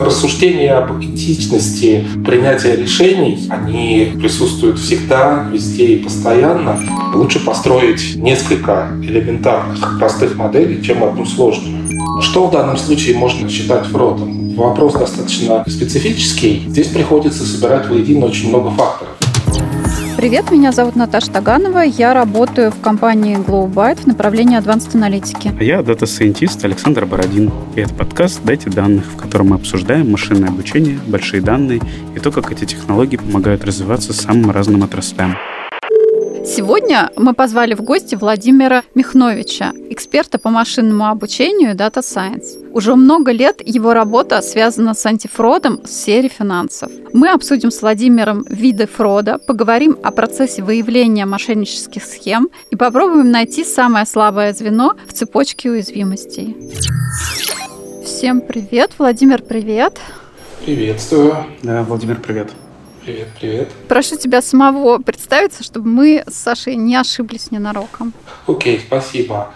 Рассуждения об этичности принятия решений, они присутствуют всегда, везде и постоянно. Лучше построить несколько элементарных, простых моделей, чем одну сложную. Что в данном случае можно считать фродом? Вопрос достаточно специфический. Здесь приходится собирать воедино очень много факторов. Привет, меня зовут Наташа Таганова. Я работаю в компании GlowByte в направлении Advanced аналитики. А я дата-сайентист Александр Бородин. И это подкаст «Дайте данных», в котором мы обсуждаем машинное обучение, большие данные и то, как эти технологии помогают развиваться самым разным отраслям. Сегодня мы позвали в гости Владимира Михновича, эксперта по машинному обучению и Data Science. Уже много лет его работа связана с антифродом в сфере финансов. Мы обсудим с Владимиром виды фрода, поговорим о процессе выявления мошеннических схем и попробуем найти самое слабое звено в цепочке уязвимостей. Всем привет. Владимир, привет. Приветствую. Да, Владимир, привет. Привет, привет. Прошу тебя самого представиться, чтобы мы с Сашей не ошиблись ненароком. Окей, спасибо.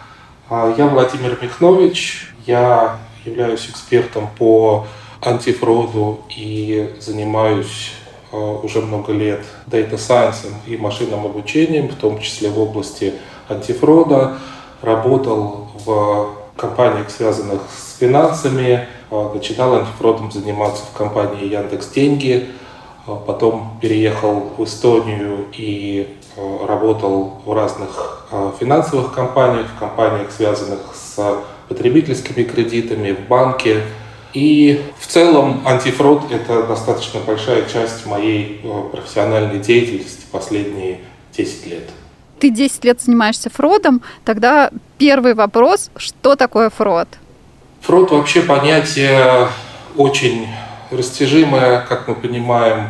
А, я Владимир Михнович. Я являюсь экспертом по антифроду и занимаюсь а, уже много лет data science и машинным обучением, в том числе в области антифрода. Работал в компаниях, связанных с финансами. А, начинал антифродом заниматься в компании Яндекс Деньги – потом переехал в Эстонию и э, работал в разных э, финансовых компаниях, в компаниях, связанных с потребительскими кредитами, в банке. И в целом антифрод – это достаточно большая часть моей э, профессиональной деятельности последние 10 лет. Ты 10 лет занимаешься фродом, тогда первый вопрос – что такое фрод? Фрод вообще понятие очень растяжимое, как мы понимаем,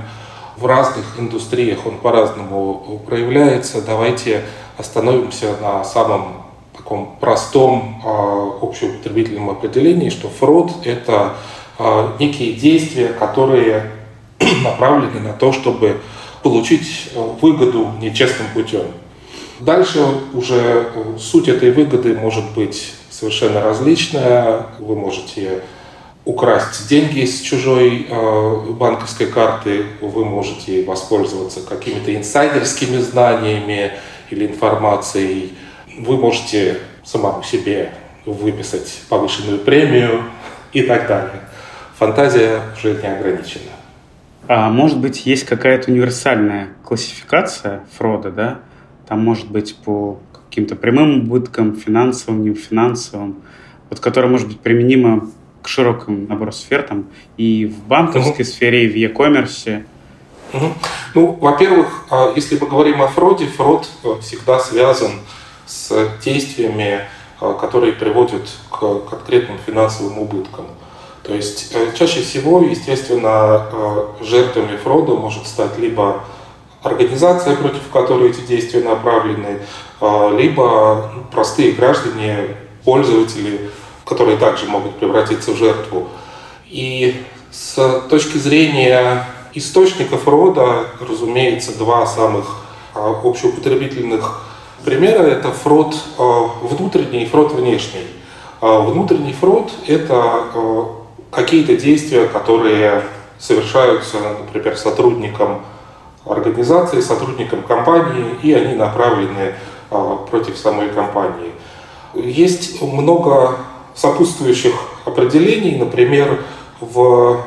в разных индустриях он по-разному проявляется. Давайте остановимся на самом таком простом э, общеупотребительном определении, что фрод – это э, некие действия, которые направлены на то, чтобы получить выгоду нечестным путем. Дальше уже суть этой выгоды может быть совершенно различная. Вы можете украсть деньги с чужой э, банковской карты, вы можете воспользоваться какими-то инсайдерскими знаниями или информацией. Вы можете самому себе выписать повышенную премию и так далее. Фантазия уже не ограничена. А может быть, есть какая-то универсальная классификация фрода, да? Там может быть по каким-то прямым убыткам, финансовым, нефинансовым, вот которая может быть применима к широкому набору сфер, там, и в банковской угу. сфере, и в e-commerce. Угу. Ну, во-первых, а, если мы говорим о фроде, фрод э, всегда связан с действиями, а, которые приводят к конкретным финансовым убыткам. То есть э, чаще всего, естественно, э, жертвами фрода может стать либо организация, против которой эти действия направлены, а, либо простые граждане, пользователи, которые также могут превратиться в жертву. И с точки зрения источников рода, разумеется, два самых а, общеупотребительных примера – это фрод а, внутренний и фрод внешний. А, внутренний фрод – это какие-то действия, которые совершаются, например, сотрудникам организации, сотрудникам компании, и они направлены против самой компании. Есть много сопутствующих определений. Например, в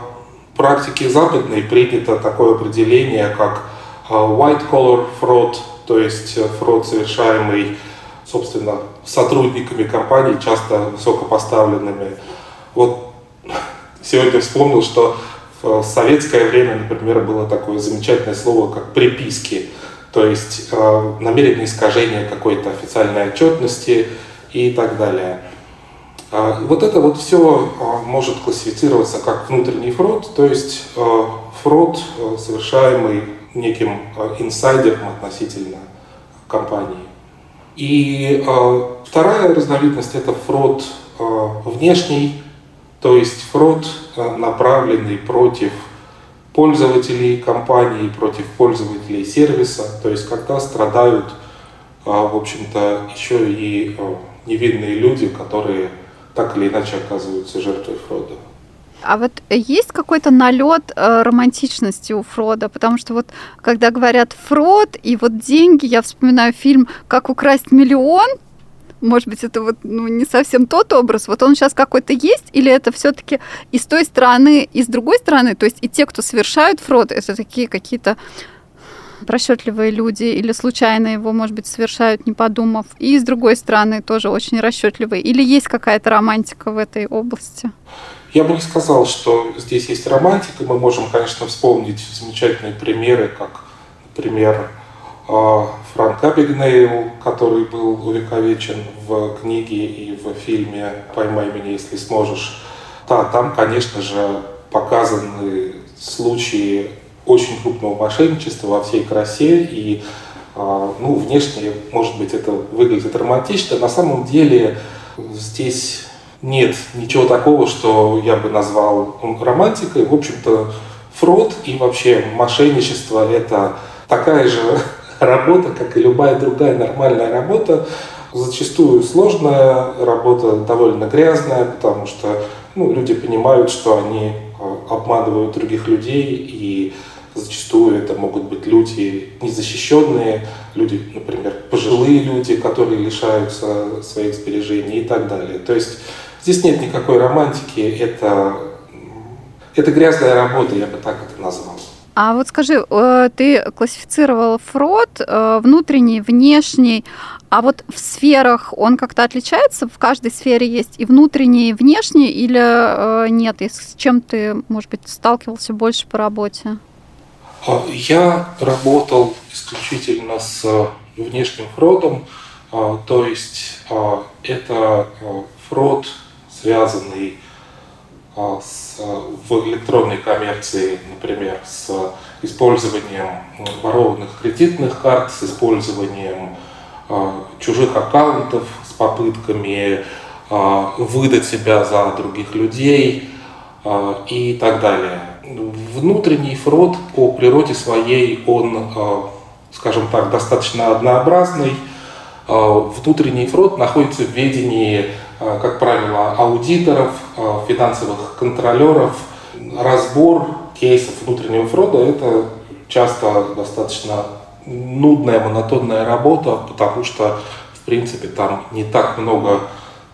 практике западной принято такое определение, как а, white collar fraud, то есть фрод, совершаемый, собственно, сотрудниками компаний, часто высокопоставленными. Вот сегодня вспомнил, что в советское время, например, было такое замечательное слово, как приписки, то есть э, намеренное искажение какой-то официальной отчетности и так далее. А, вот это вот все а, может классифицироваться как внутренний фрод, то есть а, фрод, совершаемый неким инсайдером относительно компании. И вторая разновидность – это фрод внешний, то есть фрод, направленный против пользователей компании, против пользователей сервиса, то есть когда страдают, в общем-то, еще и невинные люди, которые так или иначе оказываются жертвой фрода. А вот есть какой-то налет э, романтичности у Фрода? Потому что вот когда говорят Фрод и вот деньги, я вспоминаю фильм «Как украсть миллион», может быть, это вот ну, не совсем тот образ. Вот он сейчас какой-то есть, или это все-таки и с той стороны, и с другой стороны, то есть и те, кто совершают фрод, это такие какие-то расчетливые люди или случайно его, может быть, совершают, не подумав. И с другой стороны тоже очень расчетливые. Или есть какая-то романтика в этой области? Я бы не сказал, что здесь есть романтика. Мы можем, конечно, вспомнить замечательные примеры, как, например, а, Франк Абигнейл, который был увековечен в книге и в фильме «Поймай меня, если сможешь». Да, там, конечно же, показаны случаи очень крупного мошенничества во всей красе, и а, ну, внешне, может быть, это выглядит романтично. На самом деле здесь нет ничего такого, что я бы назвал романтикой. В общем-то, фрод и вообще мошенничество – это такая же работа, как и любая другая нормальная работа. Зачастую сложная работа, довольно грязная, потому что ну, люди понимают, что они а, обманывают других людей и Зачастую это могут быть люди незащищенные, люди, например, пожилые люди, которые лишаются своих сбережений и так далее. То есть здесь нет никакой романтики, это, это грязная работа, я бы так это назвал. А вот скажи, э, ты классифицировал фрод э, внутренний, внешний, а вот в сферах он как-то отличается? В каждой сфере есть и внутренний, и внешний, или э, нет? И с чем ты, может быть, сталкивался больше по работе? А, я работал исключительно с внешним фродом, а, то есть а, это фрод, связанный с, в электронной коммерции, например, с использованием ворованных кредитных карт, с использованием чужих аккаунтов, с попытками выдать себя за других людей и так далее внутренний фрод по природе своей, он, э, скажем так, достаточно однообразный. Э, внутренний фрод находится в ведении, э, как правило, аудиторов, финансовых контролеров. Разбор кейсов внутреннего фрода – это часто достаточно нудная, монотонная работа, потому что, в принципе, там не так много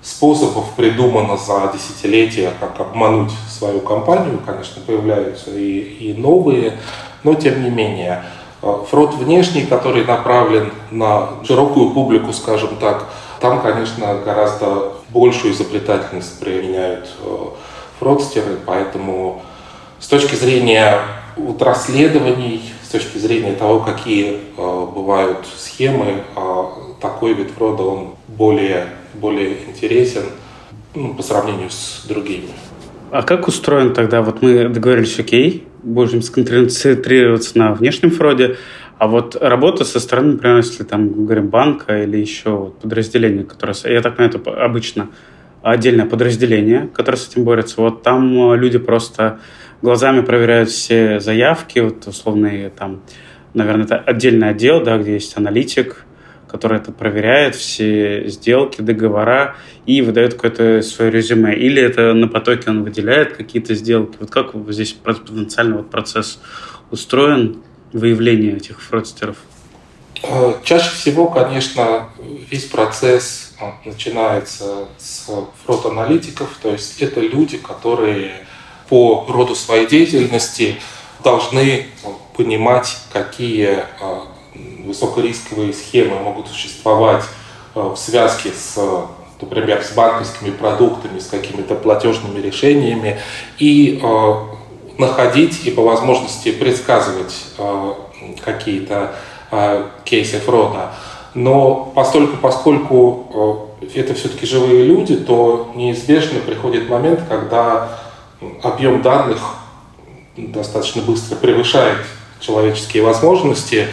способов придумано за десятилетия, как обмануть свою компанию. Конечно, появляются и, и новые, но тем не менее. Э, фрод внешний, который направлен на широкую публику, скажем так, там, конечно, гораздо большую изобретательность применяют э, фродстеры, поэтому с точки зрения вот расследований, с точки зрения того, какие э, бывают схемы, такой вид фрода, он более более интересен ну, по сравнению с другими. А как устроен тогда? Вот мы договорились, окей, будем сконцентрироваться на внешнем фроде, а вот работа со стороны, например, если там говорим банка или еще подразделение, которое, я так понимаю, это обычно отдельное подразделение, которое с этим борется. Вот там люди просто глазами проверяют все заявки, вот условные там, наверное, это отдельный отдел, да, где есть аналитик, который это проверяет, все сделки, договора и выдает какое-то свое резюме. Или это на потоке он выделяет какие-то сделки. Вот как здесь потенциально вот процесс устроен, выявление этих фродстеров? Э, чаще всего, конечно, весь процесс начинается с фрод-аналитиков, то есть это люди, которые по роду своей деятельности должны понимать, какие а, высокорисковые схемы могут существовать э, в связке с, например, с банковскими продуктами, с какими-то платежными решениями, и э, находить и по возможности предсказывать э, какие-то кейсы фрода. Но постольку, поскольку это все-таки живые люди, то неизбежно приходит момент, когда объем данных достаточно быстро превышает человеческие возможности,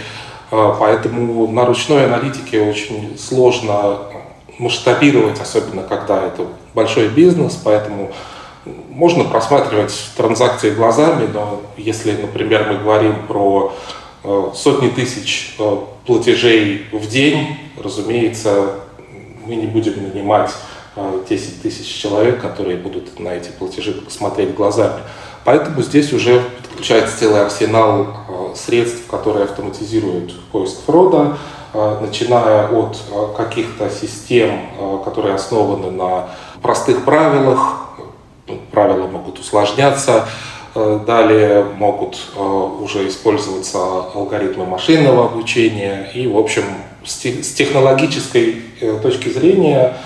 поэтому на ручной аналитике очень сложно масштабировать, особенно когда это большой бизнес, поэтому можно просматривать транзакции глазами, но если, например, мы говорим про э, сотни тысяч э, платежей в день, разумеется, мы не будем нанимать 10 тысяч человек, которые будут на эти платежи смотреть глазами. Поэтому здесь уже подключается целый арсенал средств, которые автоматизируют поиск фрода, начиная от каких-то систем, которые основаны на простых правилах, правила могут усложняться, Э, далее могут э, уже использоваться алгоритмы машинного обучения. И, в общем, с технологической э, точки зрения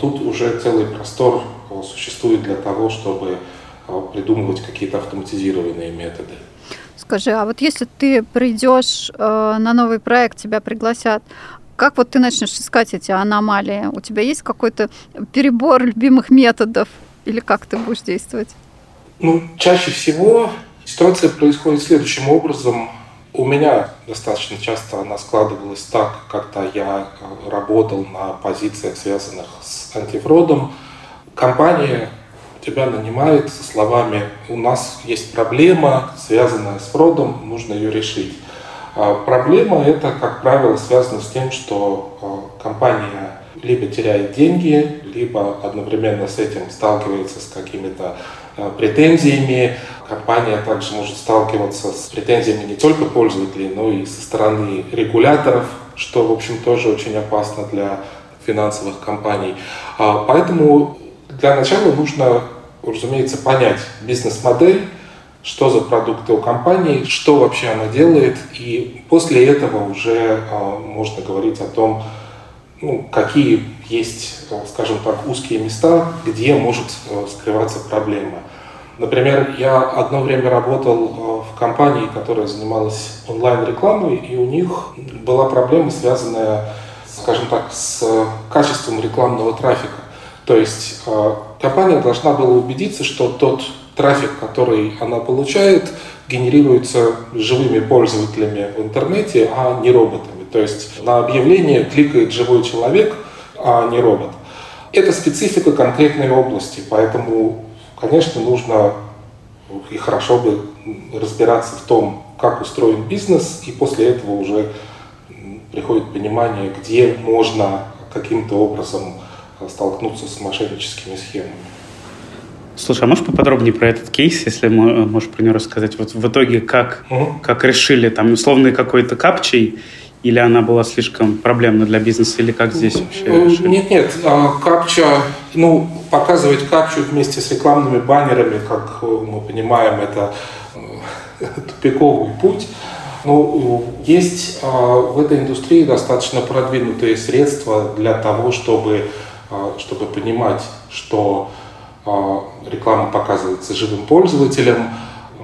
тут уже целый простор существует для того, чтобы придумывать какие-то автоматизированные методы. Скажи, а вот если ты придешь на новый проект, тебя пригласят, как вот ты начнешь искать эти аномалии? У тебя есть какой-то перебор любимых методов? Или как ты будешь действовать? Ну, чаще всего ситуация происходит следующим образом. У меня достаточно часто она складывалась так, когда я э, работал на позициях, связанных с антифродом. Компания тебя нанимает со словами «У нас есть проблема, связанная с фродом, нужно ее решить». А проблема это, как правило, связана с тем, что э, компания либо теряет деньги, либо одновременно с этим сталкивается с какими-то Э, претензиями. Компания также может сталкиваться с претензиями не только пользователей, но и со стороны регуляторов, что, в общем, тоже очень опасно для финансовых компаний. А, поэтому для начала нужно, разумеется, понять бизнес-модель, что за продукты у компании, что вообще она делает, и после этого уже а, можно говорить о том, ну, какие есть, скажем так, узкие места, где может э, скрываться проблема. Например, я одно время работал в компании, которая занималась онлайн-рекламой, и у них была проблема, связанная, скажем так, с качеством рекламного трафика. То есть э, компания должна была убедиться, что тот трафик, который она получает, генерируется живыми пользователями в интернете, а не роботами. То есть на объявление кликает живой человек, а не робот. Это специфика конкретной области, поэтому конечно, нужно и хорошо бы разбираться в том, как устроен бизнес, и после этого уже приходит понимание, где можно каким-то образом столкнуться с мошенническими схемами. Слушай, а можешь поподробнее про этот кейс, если можешь про него рассказать? Вот в итоге как, угу. как решили, там, условный какой-то капчей, или она была слишком проблемна для бизнеса, или как здесь вообще э, решили? Нет, нет, а, капча, ну, показывать капчу вместе с рекламными баннерами, как мы понимаем, это э, тупиковый путь. Ну, есть а, в этой индустрии достаточно продвинутые средства для того, чтобы, чтобы понимать, что реклама показывается живым пользователям,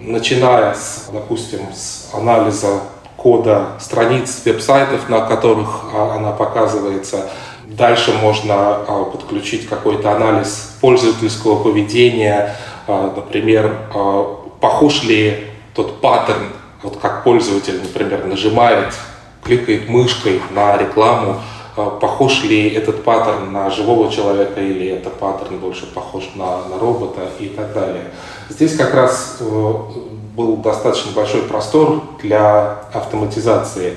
начиная с, допустим, с анализа кода страниц веб-сайтов, на которых а, она показывается. Дальше можно а, подключить какой-то анализ пользовательского поведения, а, например, похож ли тот паттерн, вот как пользователь, например, нажимает, кликает мышкой на рекламу, похож ли этот паттерн на живого человека или этот паттерн больше похож на, на робота и так далее. Здесь как раз э, был достаточно большой простор для автоматизации.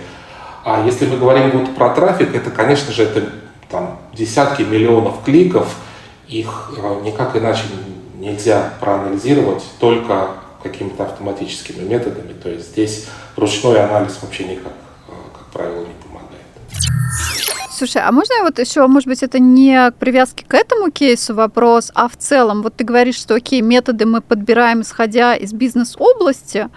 А если мы говорим вот про трафик, это, конечно же, это там, десятки миллионов кликов, их э, никак иначе нельзя проанализировать, только какими-то автоматическими методами. То есть здесь ручной анализ вообще никак, э, как правило, не Слушай, а можно вот еще, может быть, это не к привязке к этому кейсу вопрос, а в целом, вот ты говоришь, что окей, методы мы подбираем, исходя из бизнес-области,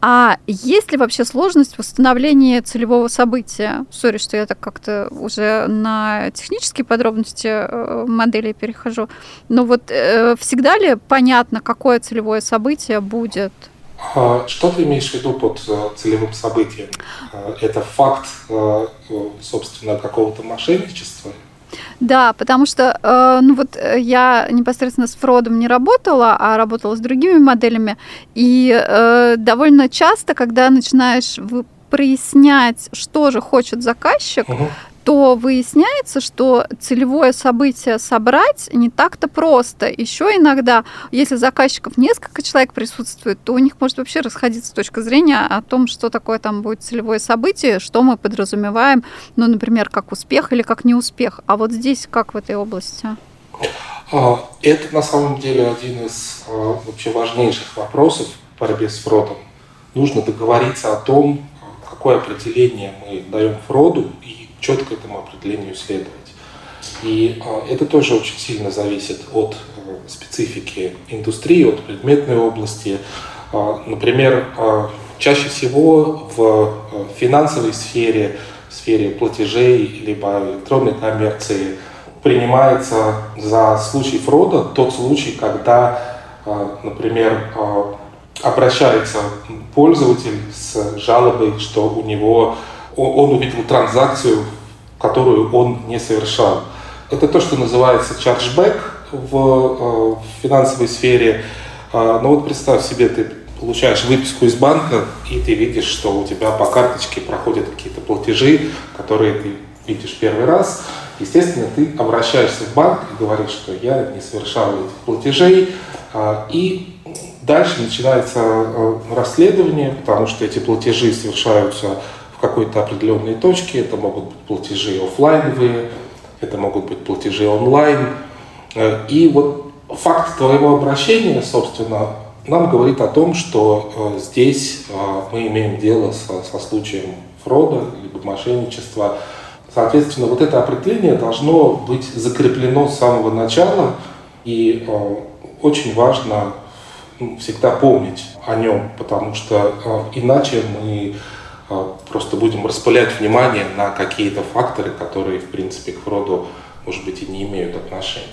а есть ли вообще сложность в установлении целевого события? Сори, что я так как-то уже на технические подробности э, модели перехожу. Но вот э, всегда ли понятно, какое целевое событие будет? А что ты имеешь в виду под э, целевым событием? Э, это факт, э, собственно, какого-то мошенничества? Да, потому что, ну вот я непосредственно с Фродом не работала, а работала с другими моделями, и довольно часто, когда начинаешь прояснять, что же хочет заказчик, угу то выясняется, что целевое событие собрать не так-то просто. Еще иногда, если заказчиков несколько человек присутствует, то у них может вообще расходиться точка зрения о том, что такое там будет целевое событие, что мы подразумеваем, ну, например, как успех или как неуспех. А вот здесь как в этой области? А, это на самом деле один из а, вообще важнейших вопросов в борьбе с фродом. Нужно договориться о том, какое определение мы даем фроду и четко этому определению следовать. И а, это тоже очень сильно зависит от специфики индустрии, от предметной области. Например, чаще всего в финансовой сфере, в сфере платежей либо электронной коммерции – принимается за случай фрода тот случай, когда, а, например, а, обращается пользователь с жалобой, что у него он увидел транзакцию, которую он не совершал. Это то, что называется чарджбэк в, а, в финансовой сфере. Но ну вот представь себе, ты получаешь выписку из банка, и ты видишь, что у тебя по карточке проходят какие-то платежи, которые ты видишь первый раз, естественно, ты обращаешься в банк и говоришь, что я не совершал этих платежей, а, и дальше начинается э, расследование, потому что эти платежи совершаются какой-то определенной точке, это могут быть платежи офлайновые, это могут быть платежи онлайн, э, и вот факт твоего обращения, собственно, нам говорит о том, что э, здесь мы имеем дело со, со случаем фрода либо мошенничества, Соответственно, вот это определение должно быть закреплено с самого начала, и э, очень важно всегда помнить о нем, потому что э, иначе мы э, просто будем распылять внимание на какие-то факторы, которые, в принципе, к фроду, может быть, и не имеют отношения.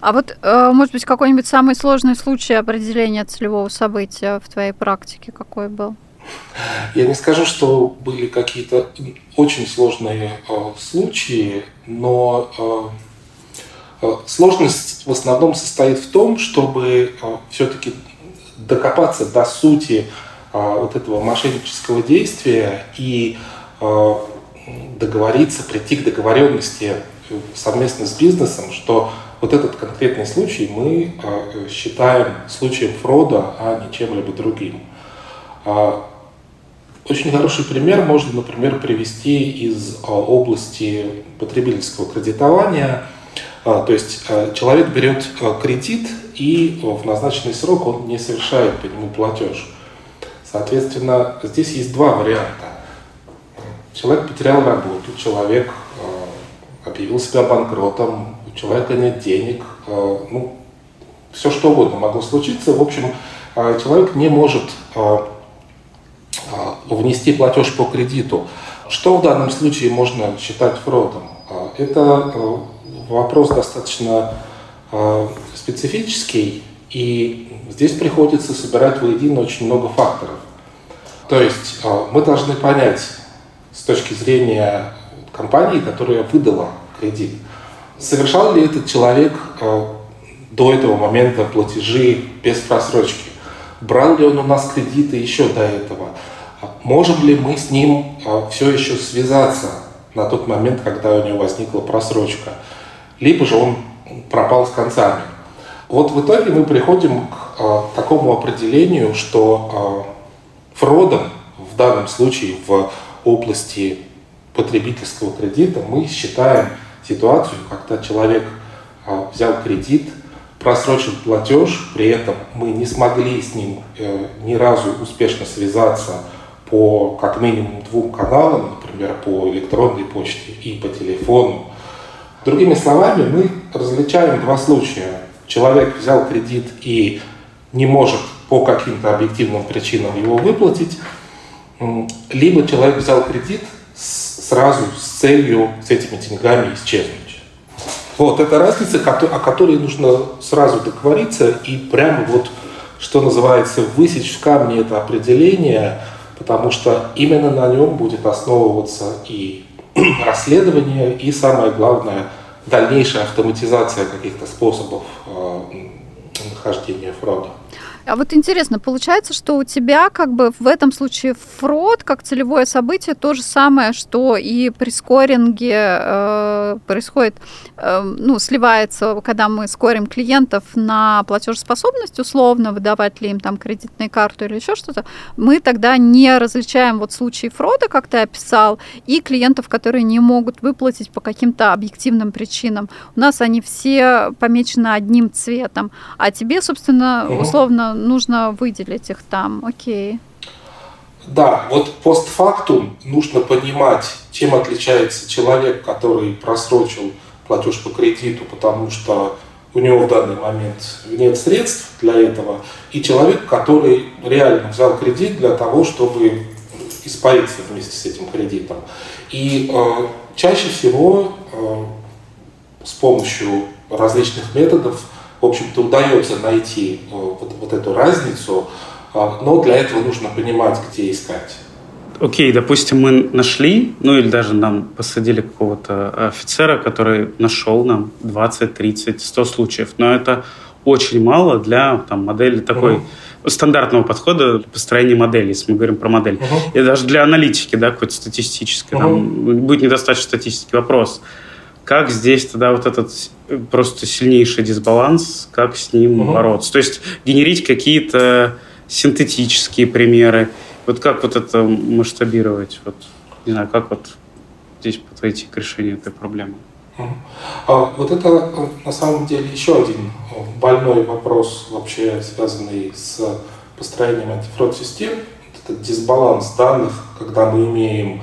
А вот, э, может быть, какой-нибудь самый сложный случай определения целевого события в твоей практике какой был? Я не скажу, что были какие-то очень сложные э, случаи, но э, сложность в основном состоит в том, чтобы все-таки докопаться до сути вот этого мошеннического действия и э, договориться, прийти к договоренности совместно с бизнесом, что вот этот конкретный случай мы э, считаем случаем фрода, а не чем-либо другим. А очень хороший пример можно, например, привести из а, области потребительского кредитования. А, то есть а, человек берет кредит и в назначенный срок он не совершает по нему платеж. Соответственно, здесь есть два варианта. Человек потерял работу, человек объявил себя банкротом, у человека нет денег, ну, все что угодно могло случиться. В общем, человек не может внести платеж по кредиту. Что в данном случае можно считать фродом? Это вопрос достаточно специфический, и здесь приходится собирать воедино очень много факторов. То есть мы должны понять с точки зрения компании, которая выдала кредит, совершал ли этот человек до этого момента платежи без просрочки, брал ли он у нас кредиты еще до этого, Можем ли мы с ним а, все еще связаться на тот момент, когда у него возникла просрочка? Либо же он пропал с концами. Вот в итоге мы приходим к а, такому определению, что а, фродом в данном случае в области потребительского кредита мы считаем ситуацию, когда человек взял кредит, просрочил платеж, при этом мы не смогли с ним э, ни разу успешно связаться по как минимум двум каналам, например, по электронной почте и по телефону. Другими словами, мы различаем два случая. Человек взял кредит и не может по каким-то объективным причинам его выплатить, либо человек взял кредит сразу с целью с этими деньгами исчезнуть. Вот, это разница, о которой нужно сразу договориться и прямо вот, что называется, высечь в камне это определение – потому что именно на нем будет основываться и расследование, и самое главное, дальнейшая автоматизация каких-то способов э, нахождения фрода. А вот интересно, получается, что у тебя как бы в этом случае фрод как целевое событие то же самое, что и при скоринге э, происходит, э, ну, сливается, когда мы скорим клиентов на платежеспособность, условно, выдавать ли им там кредитные карты или еще что-то, мы тогда не различаем вот случаи фрода, как ты описал, и клиентов, которые не могут выплатить по каким-то объективным причинам. У нас они все помечены одним цветом, а тебе, собственно, условно нужно выделить их там, окей. Да, вот постфактум нужно понимать, чем отличается человек, который просрочил платеж по кредиту, потому что у него в данный момент нет средств для этого, и человек, который реально взял кредит для того, чтобы испариться вместе с этим кредитом. И э, чаще всего э, с помощью различных методов в общем-то, удается найти э, вот, вот эту разницу, а, но для этого нужно понимать, где искать. Окей, okay, допустим, мы нашли, ну или даже нам посадили какого-то офицера, который нашел нам 20, 30, 100 случаев, но это очень мало для там, модели такой uh-huh. стандартного подхода построения модели, если мы говорим про модель. Uh-huh. И даже для аналитики, да, какой-то статистической, uh-huh. там будет недостаточно статистики. Вопрос, как здесь тогда вот этот просто сильнейший дисбаланс, как с ним угу. бороться? То есть генерить какие-то синтетические примеры. Вот как вот это масштабировать? Вот, не знаю, как вот здесь подойти к решению этой проблемы? А, вот это на самом деле еще один больной вопрос, вообще связанный с построением антифрод-систем. Этот дисбаланс данных, когда мы имеем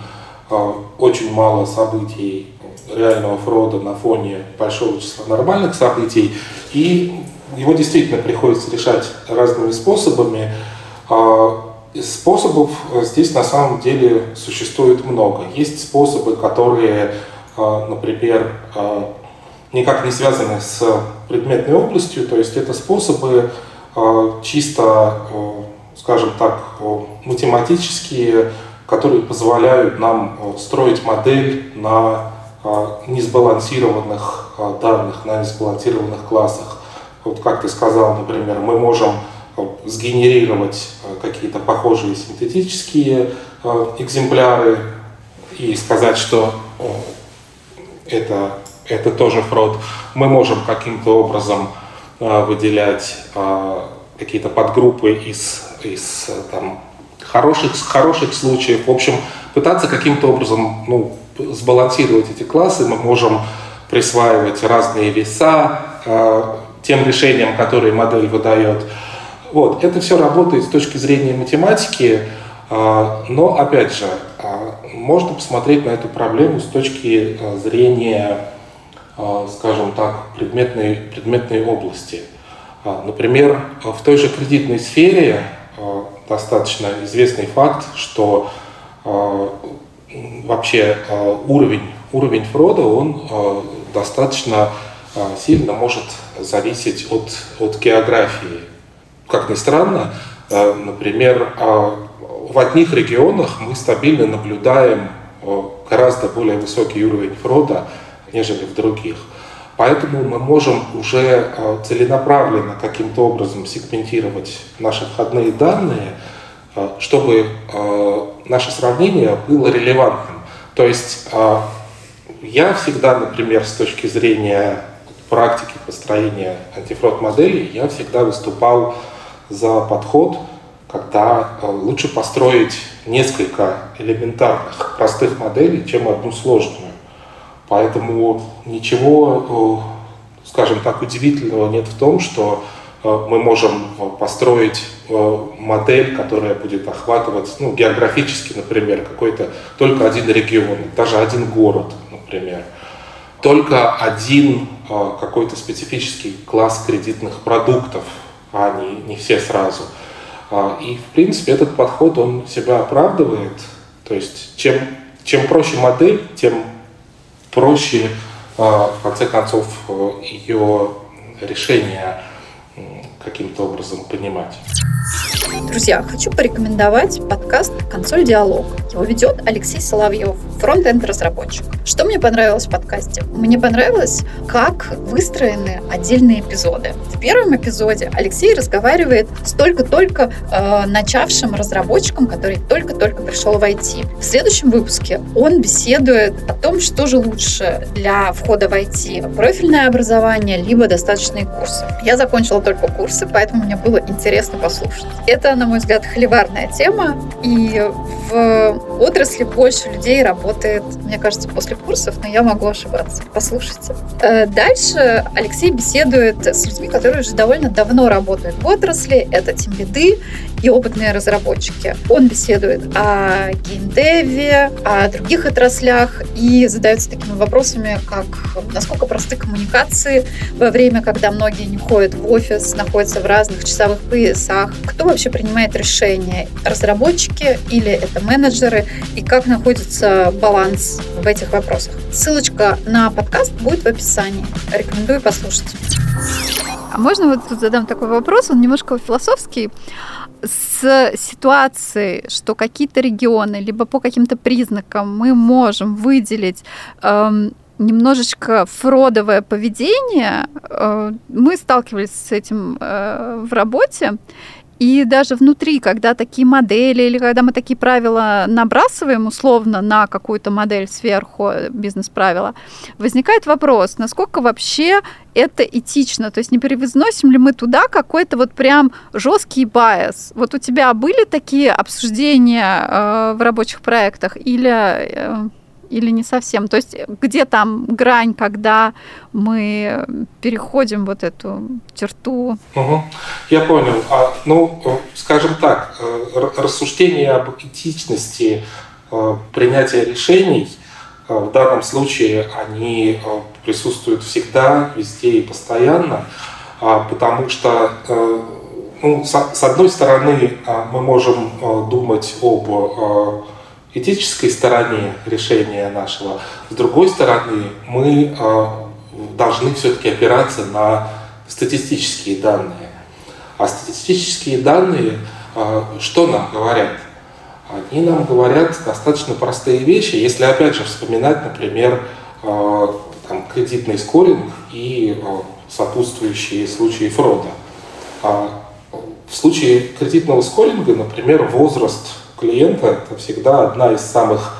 а, очень мало событий реального фрода на фоне большого числа нормальных событий, и его действительно приходится решать разными способами. А, способов здесь на самом деле существует много. Есть способы, которые, а, например, а, никак не связаны с предметной областью, то есть это способы чисто, скажем так, математические, которые позволяют нам строить модель на несбалансированных а, данных, на несбалансированных классах. Вот как ты сказал, например, мы можем а, сгенерировать какие-то похожие синтетические экземпляры и сказать, что это, это тоже фрод. Мы можем каким-то образом выделять какие-то подгруппы из, из там, хороших, хороших случаев. В общем, пытаться каким-то образом ну, сбалансировать эти классы, мы можем присваивать разные веса э, тем решениям, которые модель выдает. Вот, это все работает с точки зрения математики, э, но, опять же, э, можно посмотреть на эту проблему с точки э, зрения, э, скажем так, предметной, предметной области. Э, например, в той же кредитной сфере достаточно известный факт, что вообще э, уровень, уровень фрода, он э, достаточно э, сильно может зависеть от, от географии. Как ни странно, например, в одних регионах мы стабильно наблюдаем гораздо более высокий уровень фрода, нежели в других. Поэтому мы можем уже целенаправленно каким-то образом сегментировать наши входные данные – чтобы э, наше сравнение было релевантным. То есть э, я всегда, например, с точки зрения практики построения антифрод-моделей, я всегда выступал за подход, когда лучше построить несколько элементарных, простых моделей, чем одну сложную. Поэтому ничего, скажем так, удивительного нет в том, что мы можем построить Э, модель, которая будет охватывать ну, географически, например, какой-то только один регион, даже один город, например, только один э, какой-то специфический класс кредитных продуктов, а не, не все сразу. И, в принципе, этот подход, он себя оправдывает. То есть, чем, чем проще модель, тем проще, э, в конце концов, ее решение каким-то образом понимать. Друзья, хочу порекомендовать подкаст «Консоль Диалог». Его ведет Алексей Соловьев, фронт-энд разработчик. Что мне понравилось в подкасте? Мне понравилось, как выстроены отдельные эпизоды. В первом эпизоде Алексей разговаривает с только-только э, начавшим разработчиком, который только-только пришел в IT. В следующем выпуске он беседует о том, что же лучше для входа в IT. Профильное образование, либо достаточные курсы. Я закончила только курсы, поэтому мне было интересно послушать. Это, на мой взгляд, холиварная тема, и в отрасли больше людей работает, мне кажется, после курсов, но я могу ошибаться. Послушайте. Э, дальше Алексей беседует с людьми, которые уже довольно давно работают в отрасли. Это тимбиды и опытные разработчики. Он беседует о геймдеве, о других отраслях и задается такими вопросами, как насколько просты коммуникации во время, когда многие не ходят в офис, находятся в разных часовых поясах, кто вообще принимает решения, разработчики или это менеджеры, и как находится баланс в этих вопросах. Ссылочка на подкаст будет в описании. Рекомендую послушать. А можно вот тут задам такой вопрос, он немножко философский с ситуацией, что какие-то регионы, либо по каким-то признакам мы можем выделить эм, немножечко фродовое поведение, э, мы сталкивались с этим э, в работе, и даже внутри, когда такие модели или когда мы такие правила набрасываем условно на какую-то модель сверху, бизнес-правила, возникает вопрос, насколько вообще это этично, то есть не перевозносим ли мы туда какой-то вот прям жесткий байс. Вот у тебя были такие обсуждения э, в рабочих проектах или э, или не совсем? То есть где там грань, когда мы переходим вот эту черту? Угу. Я понял. А, ну, скажем так, э, рассуждения об этичности э, принятия решений э, в данном случае они присутствуют всегда, везде и постоянно, а, потому что ну, с одной стороны мы можем думать об этической стороне решения нашего. С другой стороны, мы э, должны все-таки опираться на статистические данные. А статистические данные э, что нам говорят? Они нам говорят достаточно простые вещи, если опять же вспоминать, например, э, там, кредитный скоринг и сопутствующие случаи фрода. А в случае кредитного скоринга, например, возраст клиента это всегда одна из самых,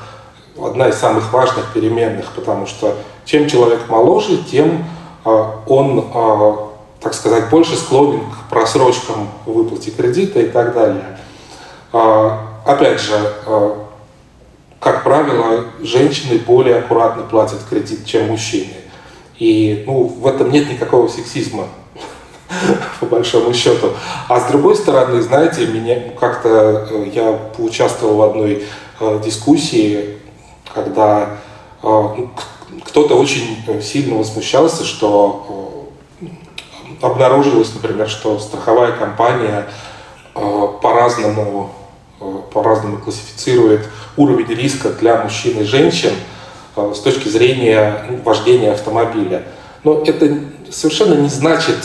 одна из самых важных переменных, потому что чем человек моложе, тем а, он, а, так сказать, больше склонен к просрочкам выплате кредита и так далее. А, опять же, как правило, женщины более аккуратно платят кредит, чем мужчины. И ну, в этом нет никакого сексизма. По большому счету. А с другой стороны, знаете, меня как-то э, я поучаствовал в одной э, дискуссии, когда э, кто-то очень сильно возмущался, что обнаружилось, например, что страховая компания по-разному по-разному классифицирует уровень риска для мужчин и женщин с точки зрения вождения автомобиля. Но это совершенно не значит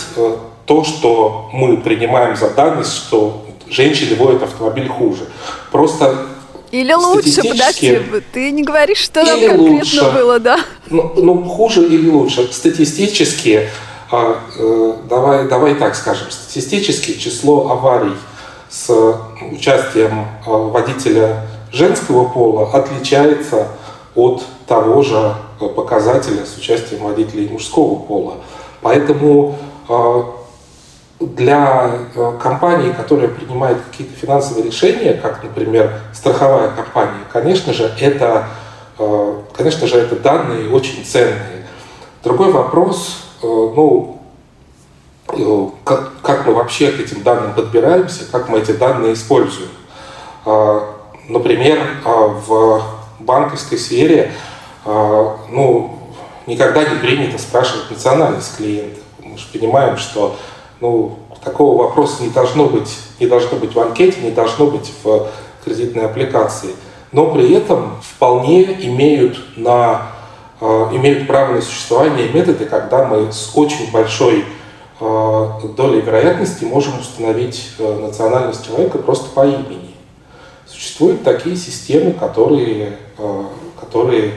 то, что мы принимаем за данность, что женщины водят автомобиль хуже. Просто или лучше, подожди, ты не говоришь, что там конкретно лучше. было, да? Ну, ну, хуже или лучше. Статистически, а, э, давай, давай так скажем, статистически число аварий с участием а, водителя женского пола отличается от того же показателя с участием водителей мужского пола. Поэтому а, для э, компании, которая принимает какие-то финансовые решения, как, например, страховая компания, конечно же, это, э, конечно же, это данные очень ценные. Другой вопрос, э, ну, как, как мы вообще к этим данным подбираемся, как мы эти данные используем. Например, в банковской сфере ну, никогда не принято спрашивать национальность клиента. Мы же понимаем, что ну, такого вопроса не должно быть, не должно быть в анкете, не должно быть в кредитной аппликации. Но при этом вполне имеют, на, э, имеют право на существование методы, когда мы с очень большой э, долей вероятности можем установить э, национальность человека просто по имени. Существуют такие системы, которые, которые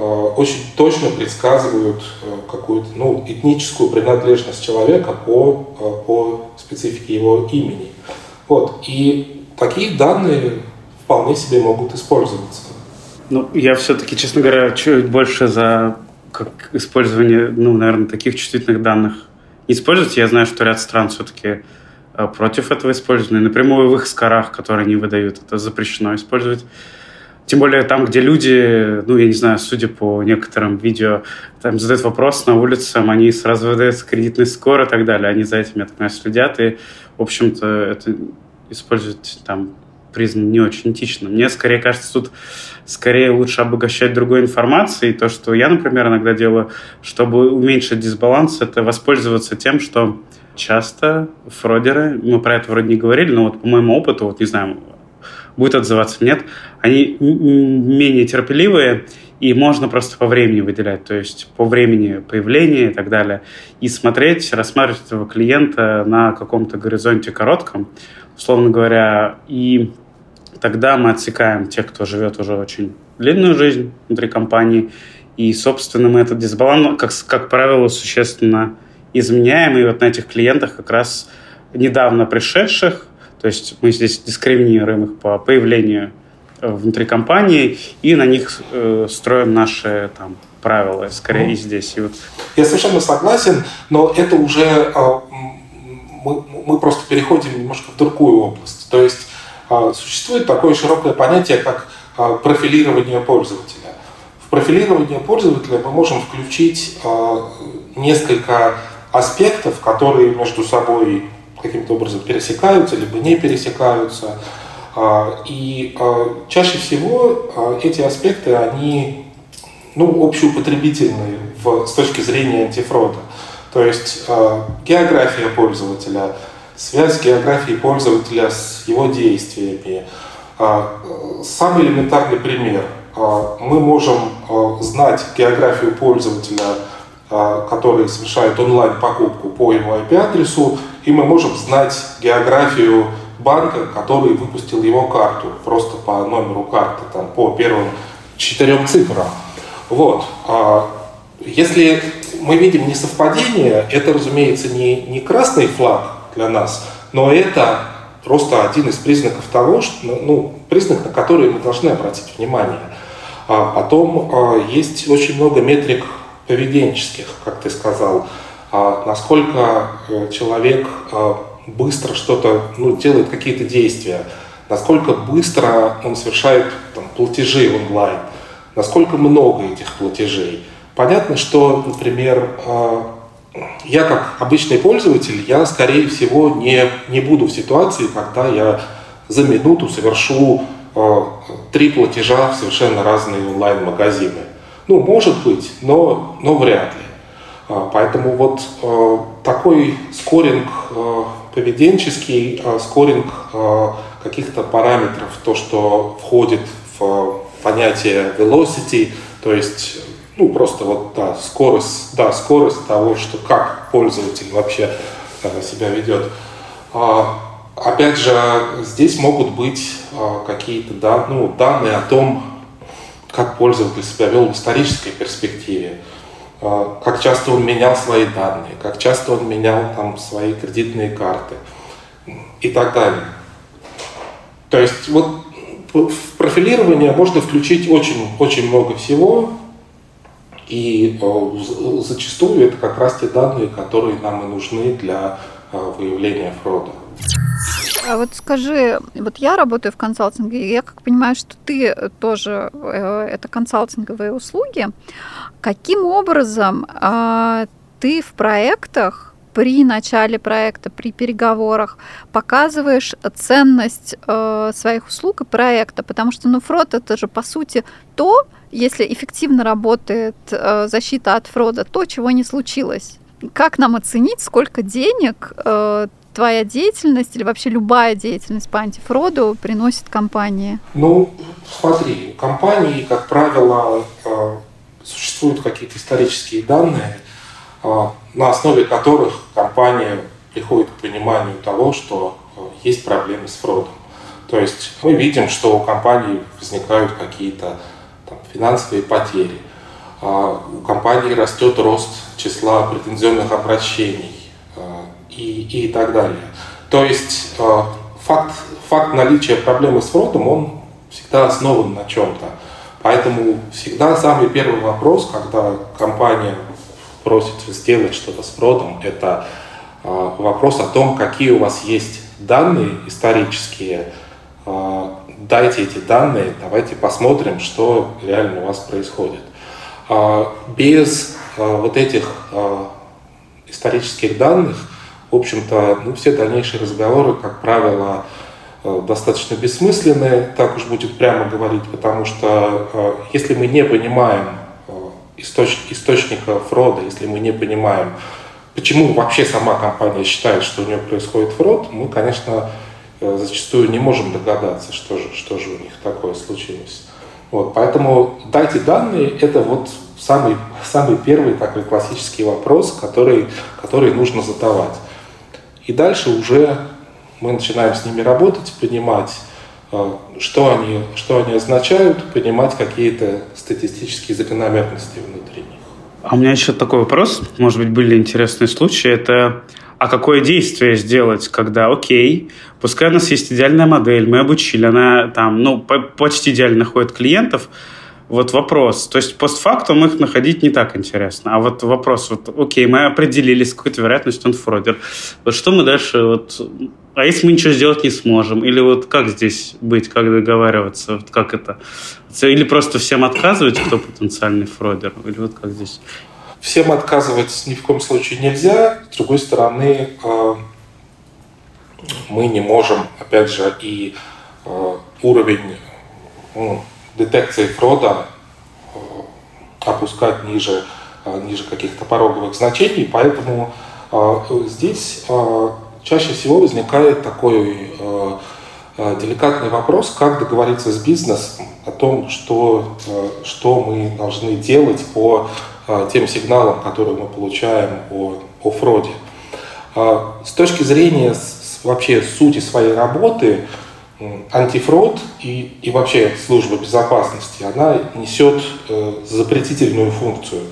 очень точно предсказывают какую-то ну, этническую принадлежность человека по, по специфике его имени. Вот. И такие данные вполне себе могут использоваться. Ну, я все-таки, честно говоря, чуть больше за как использование, ну, наверное, таких чувствительных данных не использовать. Я знаю, что ряд стран все-таки э, против этого использования. Напрямую в их скорах, которые они выдают, это запрещено использовать. Тем более там, где люди, ну, я не знаю, судя по некоторым видео, там задают вопрос на улице, они сразу выдают кредитный скор и так далее. Они за этим, я так следят. И, в общем-то, это использовать там признано не очень этично. Мне скорее кажется, тут скорее лучше обогащать другой информацией. То, что я, например, иногда делаю, чтобы уменьшить дисбаланс, это воспользоваться тем, что часто фродеры, мы про это вроде не говорили, но вот по моему опыту, вот не знаю, будет отзываться, нет, они менее терпеливые, и можно просто по времени выделять, то есть по времени появления и так далее, и смотреть, рассматривать этого клиента на каком-то горизонте коротком, условно говоря, и тогда мы отсекаем тех, кто живет уже очень длинную жизнь внутри компании, и, собственно, мы этот дисбаланс, как, как правило, существенно изменяем, и вот на этих клиентах как раз недавно пришедших, то есть мы здесь дискриминируем их по появлению э, внутри компании, и на них э, строим наши там, правила, скорее ну, и здесь. И вот. Я совершенно согласен, но это уже э, мы, мы просто переходим немножко в другую область. То есть а, существует такое широкое понятие, как а, профилирование пользователя. В профилирование пользователя мы можем включить а, несколько аспектов, которые между собой каким-то образом пересекаются, либо не пересекаются. И чаще всего эти аспекты, они ну, общеупотребительные в, с точки зрения антифрода. То есть география пользователя – связь географии пользователя с его действиями. А, самый элементарный пример. А, мы можем а, знать географию пользователя, который совершает онлайн-покупку по его IP-адресу, и мы можем знать географию банка, который выпустил его карту, просто по номеру карты, там, по первым четырем цифрам. Вот. Если мы видим несовпадение, это, разумеется, не, не красный флаг, для нас. Но это просто один из признаков того, что, ну, ну, признак, на который мы должны обратить внимание. А потом а, есть очень много метрик поведенческих, как ты сказал. А, насколько э, человек а, быстро что-то, ну, делает какие-то действия, насколько быстро он совершает там, платежи онлайн, насколько много этих платежей. Понятно, что, например, а, я как обычный пользователь, я, скорее всего, не, не буду в ситуации, когда я за минуту совершу э, три платежа в совершенно разные онлайн-магазины. Ну, может быть, но, но вряд ли. А, поэтому вот э, такой скоринг э, поведенческий, скоринг каких-то параметров, то, что входит в понятие velocity, то есть ну, просто вот, да, скорость, да, скорость того, что как пользователь вообще э, себя ведет. А, опять же, здесь могут быть а, какие-то да, ну, данные о том, как пользователь себя вел в исторической перспективе, а, как часто он менял свои данные, как часто он менял там свои кредитные карты и так далее. То есть вот в профилирование можно включить очень, очень много всего, и э, зачастую это как раз те данные, которые нам и нужны для э, выявления фрода. А вот скажи, вот я работаю в консалтинге, я как понимаю, что ты тоже э, это консалтинговые услуги. Каким образом а, ты в проектах при начале проекта, при переговорах показываешь ценность своих услуг и проекта, потому что ну фрод это же по сути то, если эффективно работает э, защита от фрода, то, чего не случилось. Как нам оценить, сколько денег э, твоя деятельность или вообще любая деятельность по антифроду приносит компании? Ну, смотри, компании, как правило, э, существуют какие-то исторические данные, э, на основе которых компания приходит к пониманию того, что э, есть проблемы с фродом. То есть мы видим, что у компании возникают какие-то финансовые потери, а у компании растет рост числа претензионных обращений и, и так далее. То есть а, факт, факт наличия проблемы с фродом, он всегда основан на чем-то. Поэтому всегда самый первый вопрос, когда компания просит сделать что-то с фродом, это вопрос о том, какие у вас есть данные исторические, дайте эти данные, давайте посмотрим, что реально у вас происходит. Без вот этих исторических данных, в общем-то, ну, все дальнейшие разговоры, как правило, э, достаточно бессмысленные, так уж будет прямо говорить, потому что э, если мы не понимаем э, источ, источника фрода, если мы не понимаем, почему вообще сама компания считает, что у нее происходит фрод, мы, конечно, зачастую не можем догадаться, что же, что же у них такое случилось. Вот, поэтому дайте данные, это вот самый, самый первый такой классический вопрос, который, который нужно задавать. И дальше уже мы начинаем с ними работать, понимать, э, что они, что они означают, понимать какие-то статистические закономерности внутри них. А у меня еще такой вопрос, может быть, были интересные случаи, это а какое действие сделать, когда, окей, пускай у нас есть идеальная модель, мы обучили, она там, ну, почти идеально находит клиентов, вот вопрос. То есть постфактум их находить не так интересно. А вот вопрос, вот, окей, мы определились с какой-то вероятностью, он фродер. Вот что мы дальше, вот, а если мы ничего сделать не сможем? Или вот как здесь быть, как договариваться, вот как это? Или просто всем отказывать, кто потенциальный фродер? Или вот как здесь? Всем отказывать ни в коем случае нельзя. С другой стороны, э, мы не можем, опять же, и э, уровень ну, детекции фрода э, опускать ниже, э, ниже каких-то пороговых значений, поэтому э, здесь чаще всего возникает такой деликатный вопрос, как договориться с бизнесом о том, что, что мы должны делать по тем сигналам, которые мы получаем о, о фроде. С точки зрения вообще сути своей работы, антифрод и, и вообще служба безопасности, она несет э, запретительную функцию.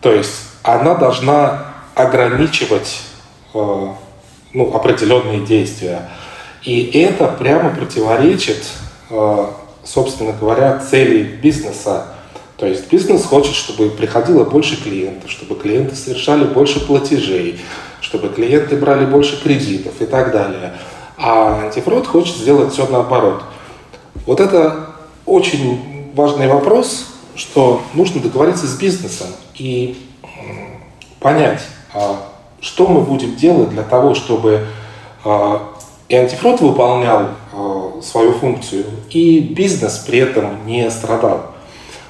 То есть она должна ограничивать э, ну, определенные действия. И это прямо противоречит, э, собственно говоря, цели бизнеса. То есть бизнес хочет, чтобы приходило больше клиентов, чтобы клиенты совершали больше платежей, чтобы клиенты брали больше кредитов и так далее. А антифрод хочет сделать все наоборот. Вот это очень важный вопрос, что нужно договориться с бизнесом и понять, а, что мы будем делать для того, чтобы а, и антифрод выполнял а, свою функцию, и бизнес при этом не страдал.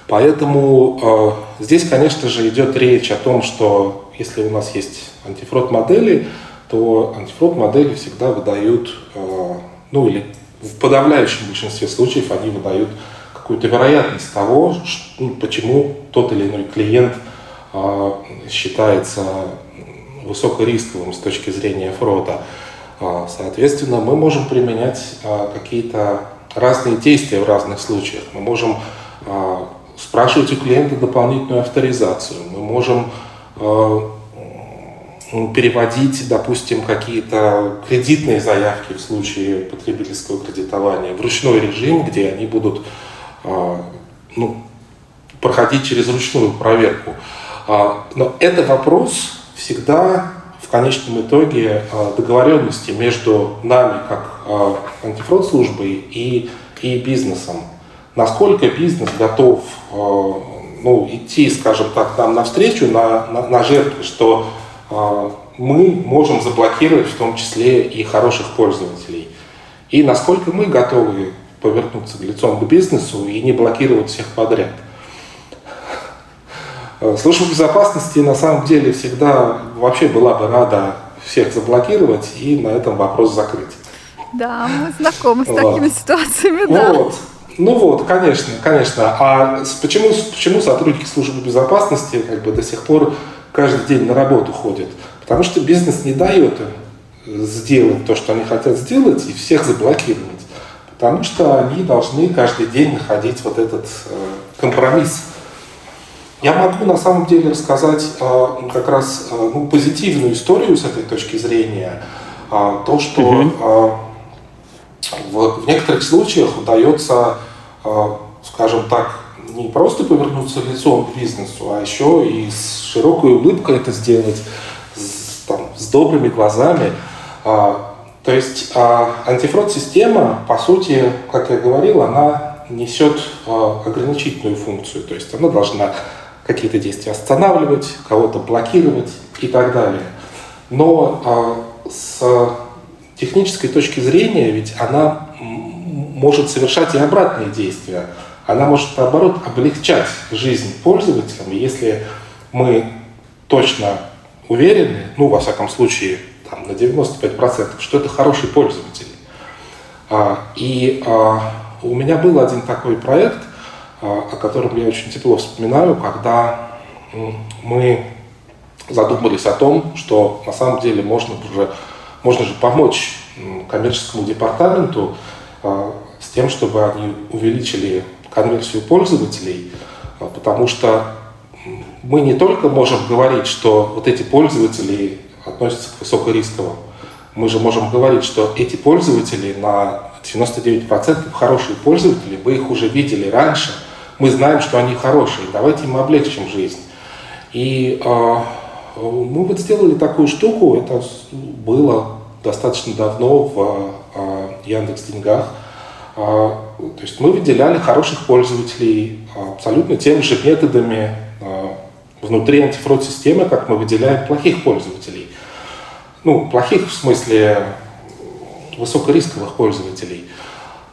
Поэтому здесь, конечно же, идет речь о том, что если у нас есть антифрод модели, то антифрод модели всегда выдают, э, ну или в подавляющем большинстве случаев они выдают какую-то вероятность того, ну, почему тот или иной клиент э, считается высокорисковым с точки зрения фрода. Э, соответственно, мы можем применять какие-то разные действия в разных случаях. Мы можем спрашивать у клиента дополнительную авторизацию. Мы можем переводить, допустим, какие-то кредитные заявки в случае потребительского кредитования в ручной режим, где они будут а, ну, проходить через ручную проверку. А, но это вопрос всегда в конечном итоге а, договоренности между нами, как антифрод службой и, и бизнесом. Насколько бизнес готов ну, идти, скажем так, нам навстречу на, на, на жертвы, что мы можем заблокировать в том числе и хороших пользователей. И насколько мы готовы повернуться лицом к бизнесу и не блокировать всех подряд. Служба безопасности на самом деле всегда вообще была бы рада всех заблокировать и на этом вопрос закрыть. Да, мы знакомы с такими вот. ситуациями, да. Вот. Ну вот, конечно, конечно. А почему, почему сотрудники службы безопасности как бы до сих пор каждый день на работу ходят. Потому что бизнес не дает им сделать то, что они хотят сделать, и всех заблокировать. Потому что они должны каждый день находить вот этот э, компромисс. Я могу на самом деле рассказать э, как раз э, ну, позитивную историю с этой точки зрения. Э, то, что э, в, в некоторых случаях удается, э, скажем так, не просто повернуться лицом к бизнесу, а еще и с широкой улыбкой это сделать, с, там, с добрыми глазами. А, то есть а, антифрод-система, по сути, как я говорил, она несет а, ограничительную функцию. То есть она должна какие-то действия останавливать, кого-то блокировать и так далее. Но а, с технической точки зрения ведь она может совершать и обратные действия она может, наоборот, облегчать жизнь пользователям, если мы точно уверены, ну, во всяком случае, там, на 95%, что это хороший пользователь. А, и а, у меня был один такой проект, а, о котором я очень тепло вспоминаю, когда мы задумались о том, что на самом деле можно уже можно же помочь коммерческому департаменту с тем, чтобы они увеличили конверсию пользователей, а, потому что мы не только можем говорить, что вот эти пользователи относятся к высокорисковым, мы же можем говорить, что эти пользователи на 99% хорошие пользователи, вы их уже видели раньше, мы знаем, что они хорошие, давайте им облегчим жизнь. И э, мы вот сделали такую штуку, это было достаточно давно в э, Яндекс Деньгах. А, то есть мы выделяли хороших пользователей абсолютно теми же методами а, внутри антифрод-системы, как мы выделяем плохих пользователей. Ну, плохих в смысле высокорисковых пользователей.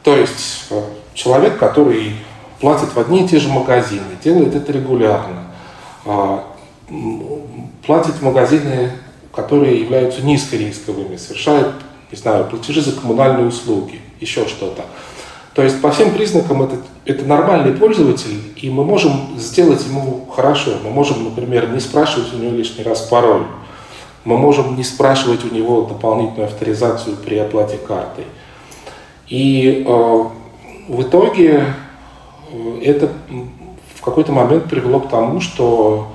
То есть а, человек, который платит в одни и те же магазины, делает это регулярно, платит в магазины, которые являются низкорисковыми, совершает, не знаю, платежи за коммунальные услуги, еще что-то. То есть по всем признакам это, это нормальный пользователь, и мы можем сделать ему хорошо. Мы можем, например, не спрашивать у него лишний раз пароль. Мы можем не спрашивать у него дополнительную авторизацию при оплате картой. И э, в итоге э, это в какой-то момент привело к тому, что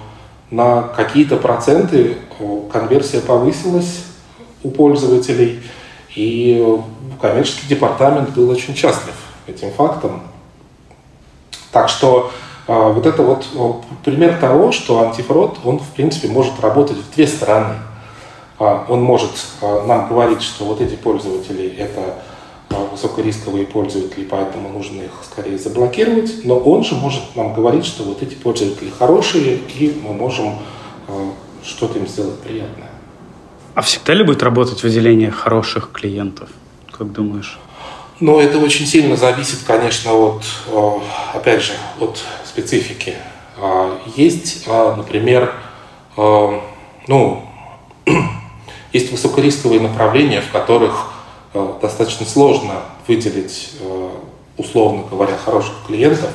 на какие-то проценты э, конверсия повысилась у пользователей, и коммерческий департамент был очень счастлив этим фактом. Так что а, вот это вот пример того, что антифрод, он в принципе может работать в две стороны. А, он может а, нам говорить, что вот эти пользователи это высокорисковые пользователи, поэтому нужно их скорее заблокировать, но он же может нам говорить, что вот эти пользователи хорошие, и мы можем что-то им сделать приятное. А всегда ли будет работать выделение хороших клиентов, как думаешь? Но это очень сильно зависит, конечно, от, э, опять же, от специфики. А, есть, а, например, э, ну, есть высокорисковые направления, в которых э, достаточно сложно выделить, условно говоря, хороших клиентов.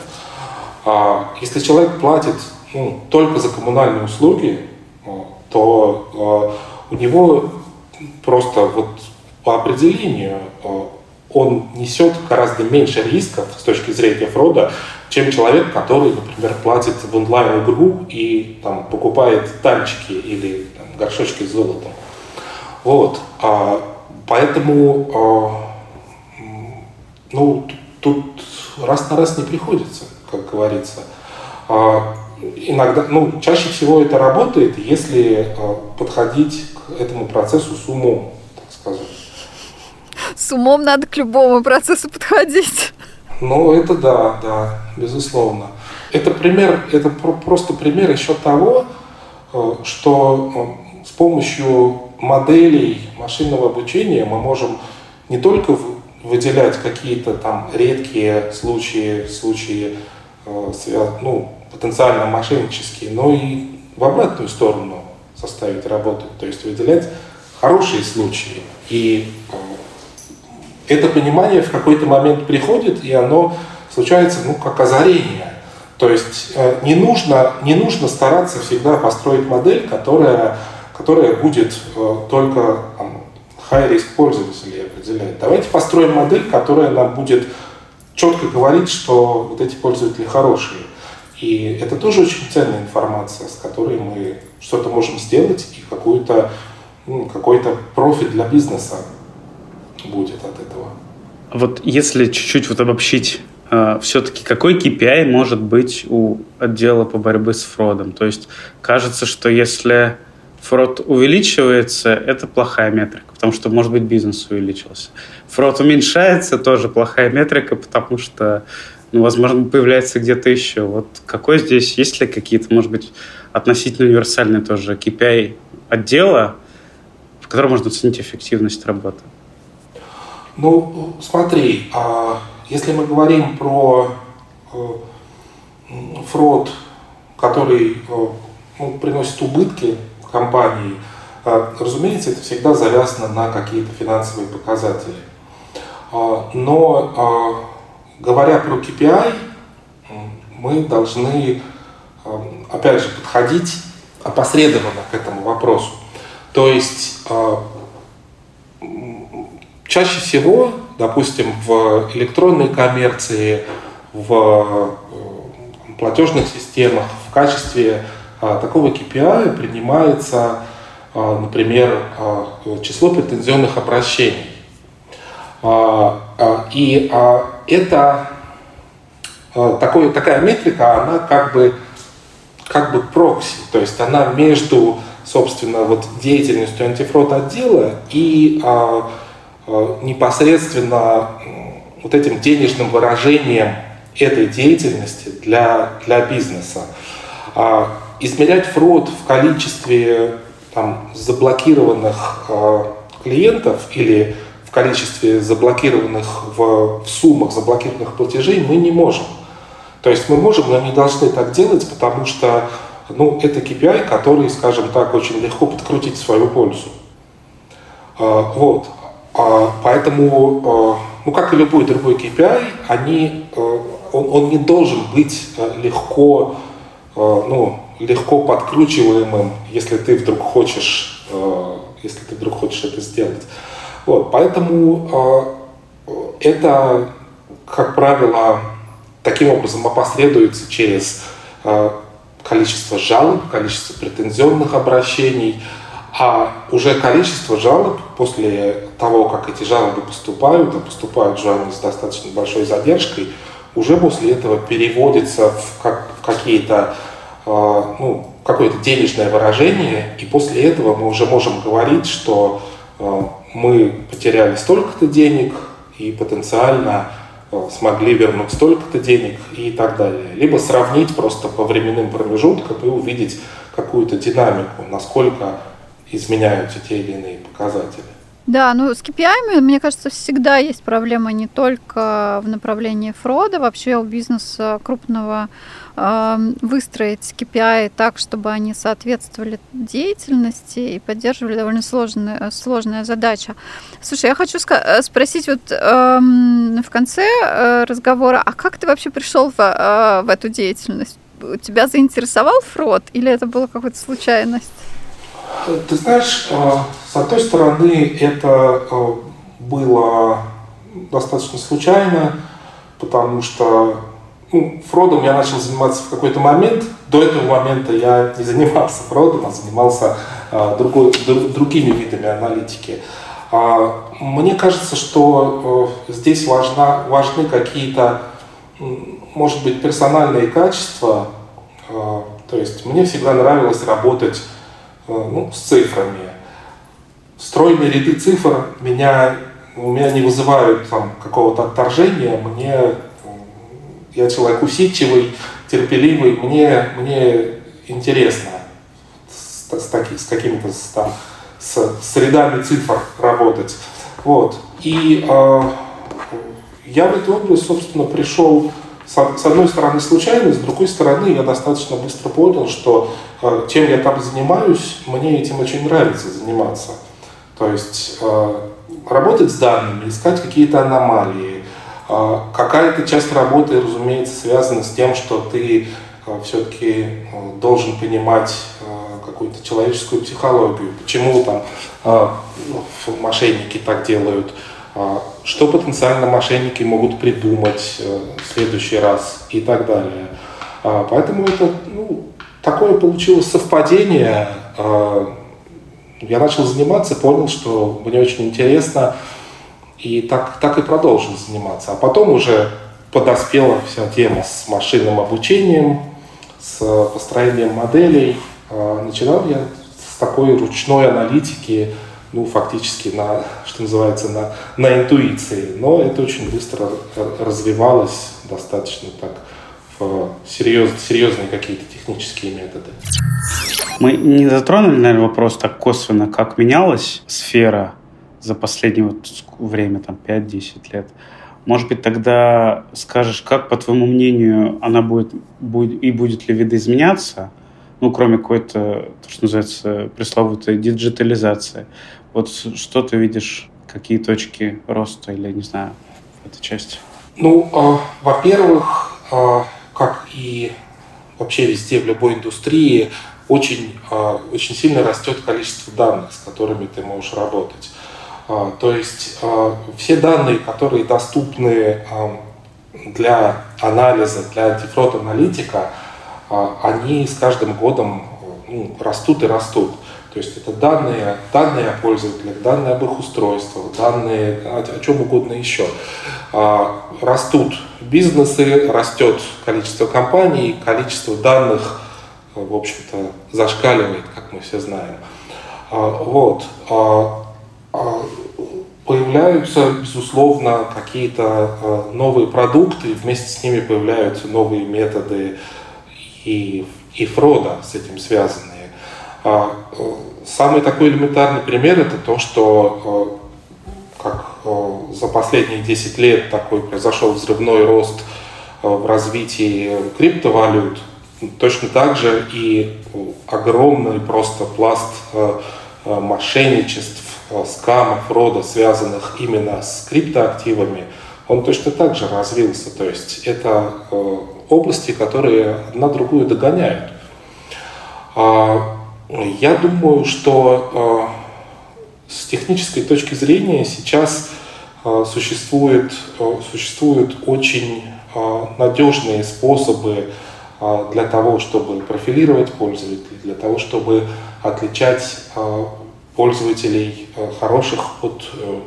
А, если человек платит ну, только за коммунальные услуги, то у него просто вот по определению он несет гораздо меньше рисков с точки зрения фрода, чем человек, который, например, платит в онлайн-игру и там, покупает танчики или там, горшочки с золотом. Вот. А, поэтому а, ну, тут раз на раз не приходится, как говорится. А, иногда, ну, чаще всего это работает, если а, подходить к этому процессу с умом. С умом надо к любому процессу подходить. Ну, это да, да, безусловно. Это пример, это просто пример еще того, э, что э, с помощью моделей машинного обучения мы можем не только выделять какие-то там редкие случаи, случаи э, ну, потенциально мошеннические, но и в обратную сторону составить работу, то есть выделять хорошие случаи и это понимание в какой-то момент приходит, и оно случается, ну, как озарение. То есть э, не нужно, не нужно стараться всегда построить модель, которая, которая будет э, только там, high-risk пользователей определять. Давайте построим модель, которая нам будет четко говорить, что вот эти пользователи хорошие. И это тоже очень ценная информация, с которой мы что-то можем сделать и какой-то ну, какой-то профит для бизнеса будет от этого. Вот если чуть-чуть вот обобщить, э, все-таки какой KPI может быть у отдела по борьбе с фродом? То есть кажется, что если фрод увеличивается, это плохая метрика, потому что, может быть, бизнес увеличился. Фрод уменьшается, тоже плохая метрика, потому что, ну, возможно, появляется где-то еще. Вот какой здесь, есть ли какие-то, может быть, относительно универсальные тоже KPI отдела, в котором можно оценить эффективность работы? Ну, смотри, а если мы говорим про э, фрод, который э, ну, приносит убытки компании, э, разумеется, это всегда завязано на какие-то финансовые показатели. А, но говоря про KPI, мы должны, опять же, подходить опосредованно к этому вопросу. То есть Чаще всего, допустим, в электронной коммерции, в э, платежных системах в качестве а, такого KPI принимается, а, например, а, число претензионных обращений. И это такой, такая метрика, она как бы, как бы прокси, то есть она между, собственно, вот деятельностью антифрод отдела и Э, непосредственно вот этим денежным выражением этой деятельности для, для бизнеса. А измерять фрод в количестве там, заблокированных э, клиентов или в количестве заблокированных в, в суммах заблокированных платежей мы не можем. То есть мы можем, но не должны так делать, потому что ну, это KPI, который, скажем так, очень легко подкрутить в свою пользу. Э, вот. А, поэтому, а, ну как и любой другой KPI, они, а, он, он не должен быть легко, ну, легко подкручиваемым, если ты вдруг хочешь, если ты вдруг хочешь это сделать. Вот, поэтому это, как правило, таким образом опосредуется через количество жалоб, количество претензионных обращений, а уже количество жалоб после того, как эти жалобы поступают, а поступают они с достаточно большой задержкой, уже после этого переводится в, как, в какие-то э, ну, какое-то денежное выражение, и после этого мы уже можем говорить, что э, мы потеряли столько-то денег и потенциально э, смогли вернуть столько-то денег и так далее. Либо сравнить просто по временным промежуткам и увидеть какую-то динамику, насколько изменяются те или иные показатели. Да, ну с KPI, мне кажется, всегда есть проблема не только в направлении фрода, вообще у бизнеса крупного э, выстроить KPI так, чтобы они соответствовали деятельности и поддерживали довольно сложная, сложная задача. Слушай, я хочу э, спросить вот э, в конце э, разговора, а как ты вообще пришел в, э, в эту деятельность? Тебя заинтересовал фрод или это была какая-то случайность? Ты знаешь, э, с одной стороны, это э, было достаточно случайно, потому что ну, фродом я начал заниматься в какой-то момент. До этого момента я не занимался фродом, а занимался а, другой, другими видами аналитики. А, мне кажется, что а, здесь важна, важны какие-то, может быть, персональные качества. А, то есть мне всегда нравилось работать ну, с цифрами. Стройные ряды цифр меня, у меня не вызывают там, какого-то отторжения. Мне, я человек усидчивый, терпеливый, мне, мне интересно с, с, таки, с какими-то там, с, с рядами цифр работать. Вот. И э, я в эту область, собственно, пришел с одной стороны случайно, с другой стороны я достаточно быстро понял, что э, чем я там занимаюсь, мне этим очень нравится заниматься. То есть э, работать с данными, искать какие-то аномалии. Э, какая-то часть работы, разумеется, связана с тем, что ты все-таки должен понимать какую-то человеческую психологию, почему там ну, мошенники так делают, что потенциально мошенники могут придумать в следующий раз и так далее. Поэтому это ну, такое получилось совпадение. Я начал заниматься, понял, что мне очень интересно, и так, так и продолжил заниматься. А потом уже подоспела вся тема с машинным обучением, с построением моделей. А, начинал я с такой ручной аналитики, ну, фактически на, что называется, на, на интуиции. Но это очень быстро развивалось достаточно так в серьез, серьезные какие-то технические методы. Мы не затронули, наверное, вопрос так косвенно, как менялась сфера за последнее вот время, там, 5-10 лет. Может быть, тогда скажешь, как, по твоему мнению, она будет, будет и будет ли видоизменяться, ну, кроме какой-то, то, что называется, пресловутой диджитализации. Вот что ты видишь, какие точки роста или, не знаю, в этой части? Ну, э, во-первых, э, как и вообще везде в любой индустрии, очень, э, очень сильно растет количество данных, с которыми ты можешь работать. А, то есть а, все данные, которые доступны а, для анализа, для антифрод-аналитика, они с каждым годом ну, растут и растут. То есть это данные, данные о пользователях, данные об их устройствах, данные о, о чем угодно еще. Растут бизнесы, растет количество компаний, количество данных, в общем-то, зашкаливает, как мы все знаем. Вот. А, появляются, безусловно, какие-то а, новые продукты, вместе с ними появляются новые методы и, и фрода с этим связанные. А, самый такой элементарный пример это то, что как за последние 10 лет такой произошел взрывной рост в развитии криптовалют, точно так же и огромный просто пласт мошенничеств Э, скамов рода, связанных именно с криптоактивами, он точно так же развился. То есть это э, области, которые одна другую догоняют. А, я думаю, что э, с технической точки зрения сейчас существует, существуют очень надежные способы для того, чтобы профилировать пользователей, для того, чтобы отличать пользователей хороших от э,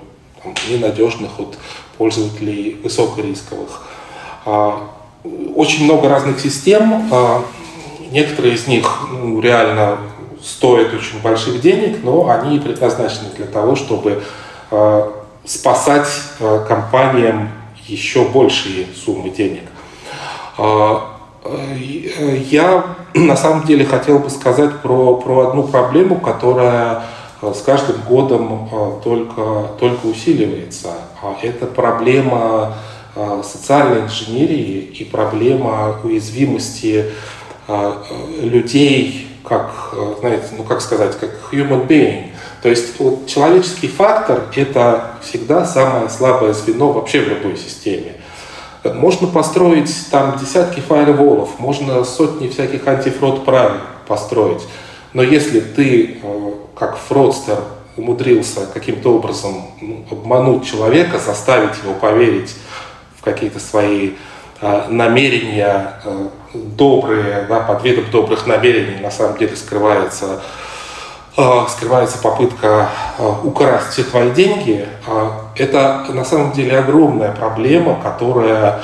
ненадежных, от пользователей высокорисковых. А, очень много разных систем, а, некоторые из них ну, реально стоят очень больших денег, но они предназначены для того, чтобы а, спасать компаниям еще большие суммы денег. Я на самом деле хотел бы сказать про, про одну проблему, которая Э, с каждым годом э, только, только усиливается. А это проблема э, социальной инженерии и проблема уязвимости людей как, знаете, ну как сказать, как human being. То есть вот, человеческий фактор – это всегда самое слабое звено вообще в любой системе. Можно построить там десятки фаерволов, можно сотни всяких антифрод правил построить. Но если ты как фродстер умудрился каким-то образом ну, обмануть человека, заставить его поверить в какие-то свои э, намерения э, добрые, да, под видом добрых намерений на самом деле скрывается, э, скрывается попытка украсть все твои деньги, это на самом деле огромная проблема, которая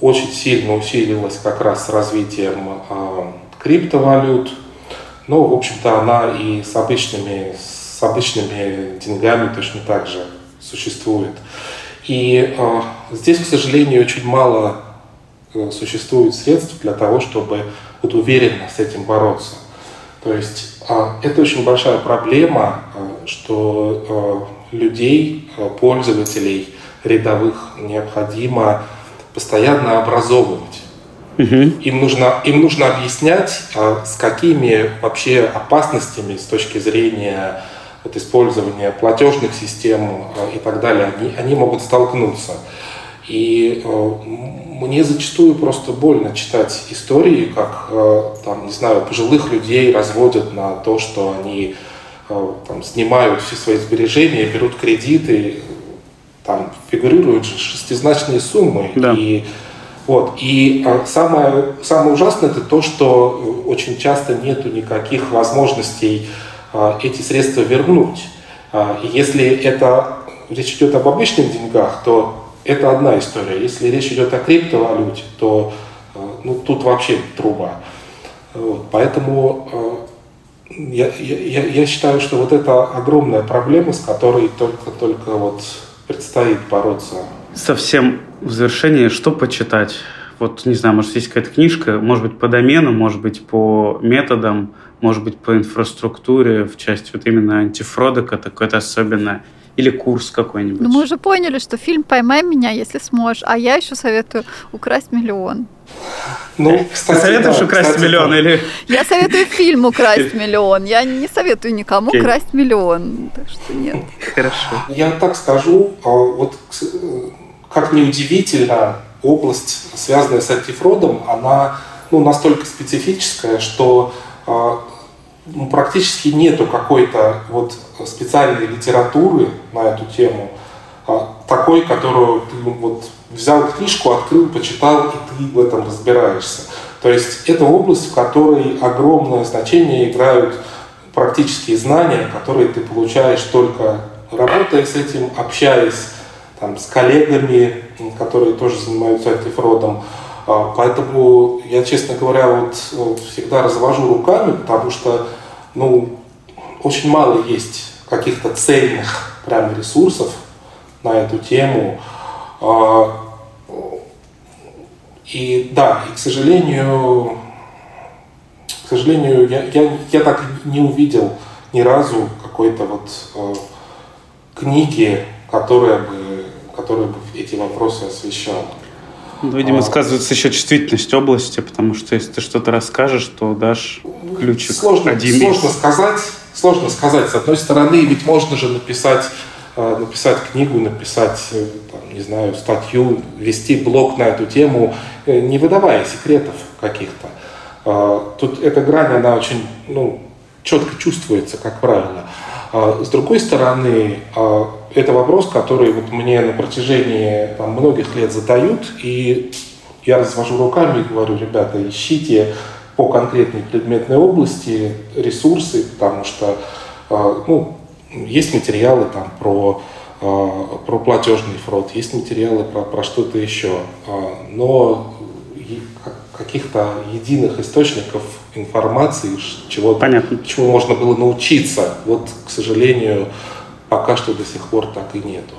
очень сильно усилилась как раз с развитием криптовалют, ну, в общем-то, она и с обычными, с обычными деньгами точно так же существует. И э, здесь, к сожалению, очень мало э, существует средств для того, чтобы вот уверенно с этим бороться. То есть э, это очень большая проблема, э, что э, людей, э, пользователей рядовых необходимо постоянно образовывать Угу. Им, нужно, им нужно объяснять, а, с какими вообще опасностями с точки зрения вот, использования платежных систем а, и так далее они, они могут столкнуться. И э, мне зачастую просто больно читать истории, как, э, там, не знаю, пожилых людей разводят на то, что они э, там, снимают все свои сбережения, берут кредиты, там фигурируют шестизначные суммы. Да. И, вот, и самое, самое ужасное это то, что очень часто нету никаких возможностей эти средства вернуть. И если это речь идет об обычных деньгах, то это одна история. Если речь идет о криптовалюте, то э, ну, тут вообще труба. Вот. Поэтому я, я, я считаю, что вот это огромная проблема, с которой только-только вот предстоит бороться. Совсем в завершении, что почитать? Вот, не знаю, может, есть какая-то книжка, может быть, по домену, может быть, по методам, может быть, по инфраструктуре, в части вот именно антифрода, какое-то особенное или курс какой-нибудь. Ну, мы уже поняли, что фильм «Поймай меня, если сможешь», а я еще советую «Украсть миллион». Ну, кстати, Ты советуешь да, украсть кстати, миллион да. или... Я советую фильм «Украсть миллион». Я не советую никому okay. украсть миллион. Так что нет. Хорошо. Я так скажу, а, вот как ни удивительно, область, связанная с антифродом, она ну, настолько специфическая, что ну, практически нету какой-то вот специальной литературы на эту тему, а, такой, которую ты вот взял книжку, открыл, почитал, и ты в этом разбираешься. То есть это область, в которой огромное значение играют практические знания, которые ты получаешь только работая с этим, общаясь там, с коллегами, которые тоже занимаются антифродом. А, поэтому я, честно говоря, вот всегда развожу руками, потому что ну, очень мало есть каких-то цельных прям ресурсов на эту тему. А, и да, и, к сожалению, к сожалению, я, я, я так не увидел ни разу какой-то вот э, книги, которая бы, которая бы эти вопросы освещала. Видимо, а, сказывается еще чувствительность области, потому что если ты что-то расскажешь, то дашь ключик сложно, один Сложно сказать, сложно сказать. С одной стороны, ведь можно же написать э, написать книгу, написать, э, там, не знаю, статью, вести блог на эту тему, э, не выдавая секретов каких-то. Тут эта грань, она очень ну, четко чувствуется, как правило. А, с другой стороны, это вопрос, который вот мне на протяжении там, многих лет задают, и я развожу руками и говорю, ребята, ищите по конкретной предметной области ресурсы, потому что а, ну, есть материалы там про, а, про платежный фрод, есть материалы про, про что-то еще, а, но каких-то единых источников информации, чего, Понятно. чему можно было научиться, вот, к сожалению, пока что до сих пор так и нету.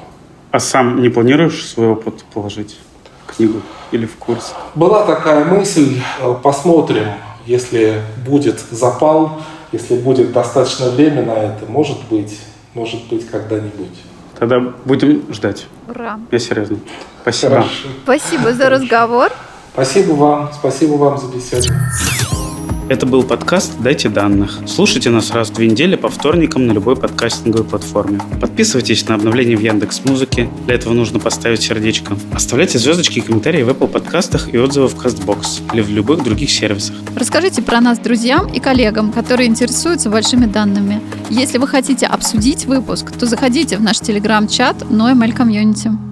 А сам не планируешь свой опыт положить в книгу или в курс? Была такая мысль, э, посмотрим, если будет запал, если будет достаточно время на это, может быть, может быть когда-нибудь. Тогда будем ждать. Ура. Я серьезно. Спасибо. Хорошо. Спасибо за разговор. Спасибо вам. Спасибо вам за беседу. Это был подкаст «Дайте данных». Слушайте нас раз в две недели по вторникам на любой подкастинговой платформе. Подписывайтесь на обновления в Яндекс Музыке. Для этого нужно поставить сердечко. Оставляйте звездочки и комментарии в Apple подкастах и отзывы в CastBox или в любых других сервисах. Расскажите про нас друзьям и коллегам, которые интересуются большими данными. Если вы хотите обсудить выпуск, то заходите в наш телеграм-чат NoML Community.